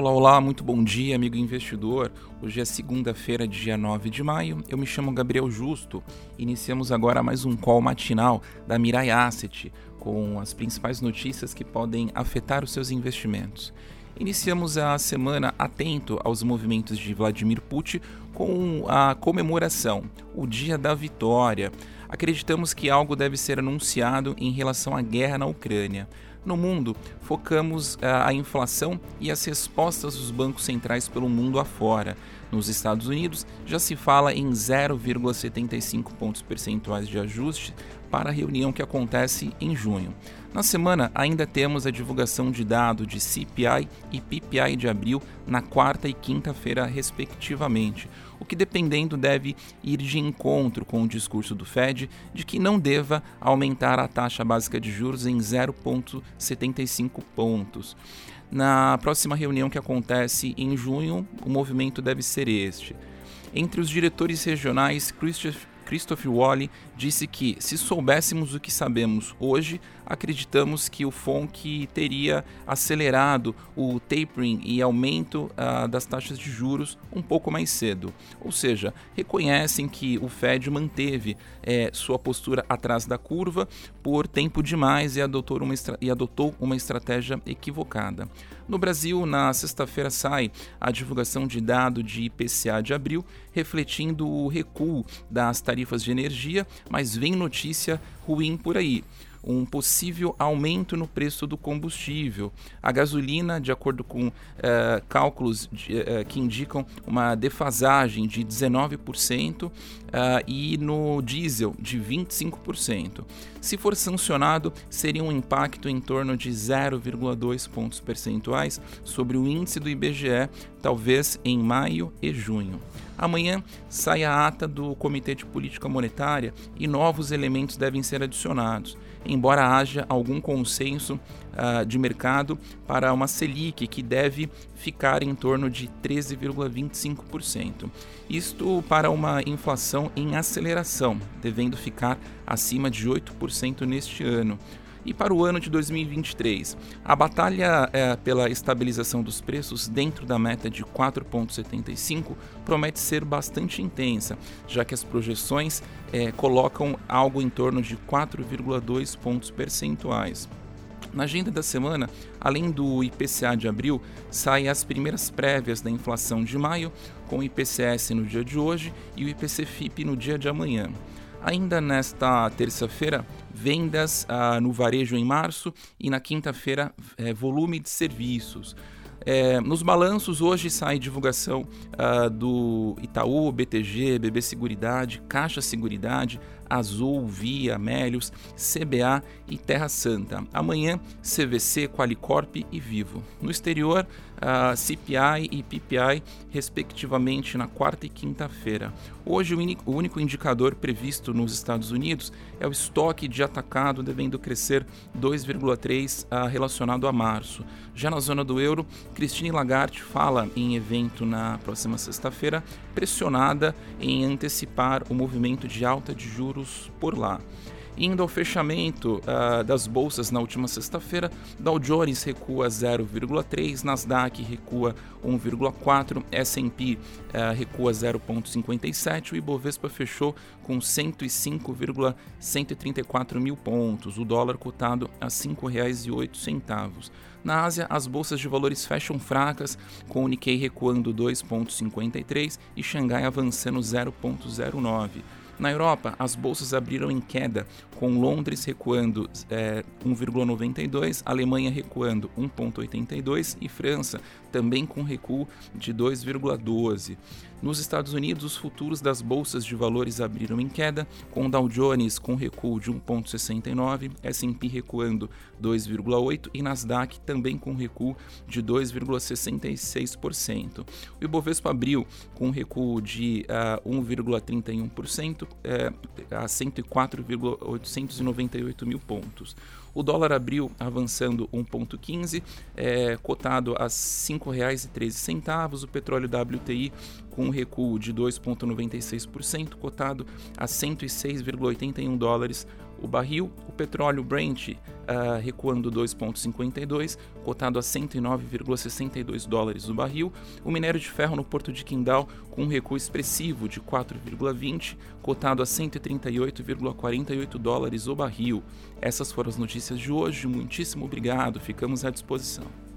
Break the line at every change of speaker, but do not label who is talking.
Olá, olá, muito bom dia, amigo investidor. Hoje é segunda-feira, dia 9 de maio. Eu me chamo Gabriel Justo. Iniciamos agora mais um call matinal da Mirai Asset com as principais notícias que podem afetar os seus investimentos. Iniciamos a semana atento aos movimentos de Vladimir Putin com a comemoração, o Dia da Vitória. Acreditamos que algo deve ser anunciado em relação à guerra na Ucrânia. No mundo, focamos ah, a inflação e as respostas dos bancos centrais pelo mundo afora. Nos Estados Unidos, já se fala em 0,75 pontos percentuais de ajuste para a reunião que acontece em junho. Na semana, ainda temos a divulgação de dados de CPI e PPI de abril na quarta e quinta-feira, respectivamente, o que, dependendo, deve ir de encontro com o discurso do Fed de que não deva aumentar a taxa básica de juros em 0,75 pontos. Na próxima reunião que acontece em junho, o movimento deve ser este. Entre os diretores regionais, Christopher Wally disse que, se soubéssemos o que sabemos hoje, acreditamos que o FONC teria acelerado o tapering e aumento uh, das taxas de juros um pouco mais cedo. Ou seja, reconhecem que o Fed manteve eh, sua postura atrás da curva por tempo demais e adotou uma, e adotou uma estratégia equivocada. No Brasil, na sexta-feira sai a divulgação de dado de IPCA de abril, refletindo o recuo das tarifas de energia, mas vem notícia ruim por aí um possível aumento no preço do combustível. A gasolina, de acordo com uh, cálculos de, uh, que indicam uma defasagem de 19% uh, eh, e no diesel de 25%. Se for sancionado, seria um impacto em torno de 0,2 pontos percentuais sobre o índice do IBGE, talvez em maio e junho. Amanhã sai a ata do Comitê de Política Monetária e novos elementos devem ser adicionados embora haja algum consenso uh, de mercado para uma Selic que deve ficar em torno de 13,25%. Isto para uma inflação em aceleração, devendo ficar acima de 8% neste ano. E para o ano de 2023, a batalha é, pela estabilização dos preços dentro da meta de 4,75 promete ser bastante intensa, já que as projeções é, colocam algo em torno de 4,2 pontos percentuais. Na agenda da semana, além do IPCA de abril, saem as primeiras prévias da inflação de maio, com o IPCS no dia de hoje e o IPC-FIP no dia de amanhã. Ainda nesta terça-feira, vendas ah, no varejo em março e na quinta-feira, eh, volume de serviços. É, nos balanços, hoje sai divulgação uh, do Itaú, BTG, BB Seguridade, Caixa Seguridade, Azul, Via, Melios, CBA e Terra Santa. Amanhã, CVC, Qualicorp e Vivo. No exterior, uh, CPI e PPI, respectivamente, na quarta e quinta-feira. Hoje, o, único indicador previsto nos Estados Unidos é o estoque de atacado, devendo crescer 2,3% uh, relacionado a março. Já na zona do euro, Christine Lagarde fala em evento na próxima sexta-feira, pressionada em antecipar o movimento de alta de juros por lá. Indo ao fechamento uh, das bolsas na última sexta-feira, Dow Jones recua 0,3, Nasdaq recua 1,4, S&P uh, recua 0,57, o Ibovespa fechou com 105,134 mil pontos, o dólar cotado a R$ 5,08. Na Ásia, as bolsas de valores fecham fracas, com o Nikkei recuando 2,53 e Xangai avançando 0,09. Na Europa, as bolsas abriram em queda, com Londres recuando é, 1,92, Alemanha recuando 1,82 e França também com recuo de 2,12. Nos Estados Unidos, os futuros das bolsas de valores abriram em queda, com Dow Jones com recuo de 1,69, S&P recuando 2,8 e Nasdaq também com recuo de 2,66%. O Ibovespa abriu com recuo de uh, ah, 1,31% uh, a 104,898 mil pontos. O dólar abriu avançando 1,15, é, cotado a R$ 5,13. O petróleo WTI com um recuo de 2,96%, cotado a 106,81 dólares o barril, o petróleo Brent uh, recuando 2,52, cotado a 109,62 dólares o barril, o minério de ferro no porto de Qingdao com um recuo expressivo de 4,20, cotado a 138,48 dólares o barril. Essas foram as notícias de hoje, muitíssimo obrigado, ficamos à disposição.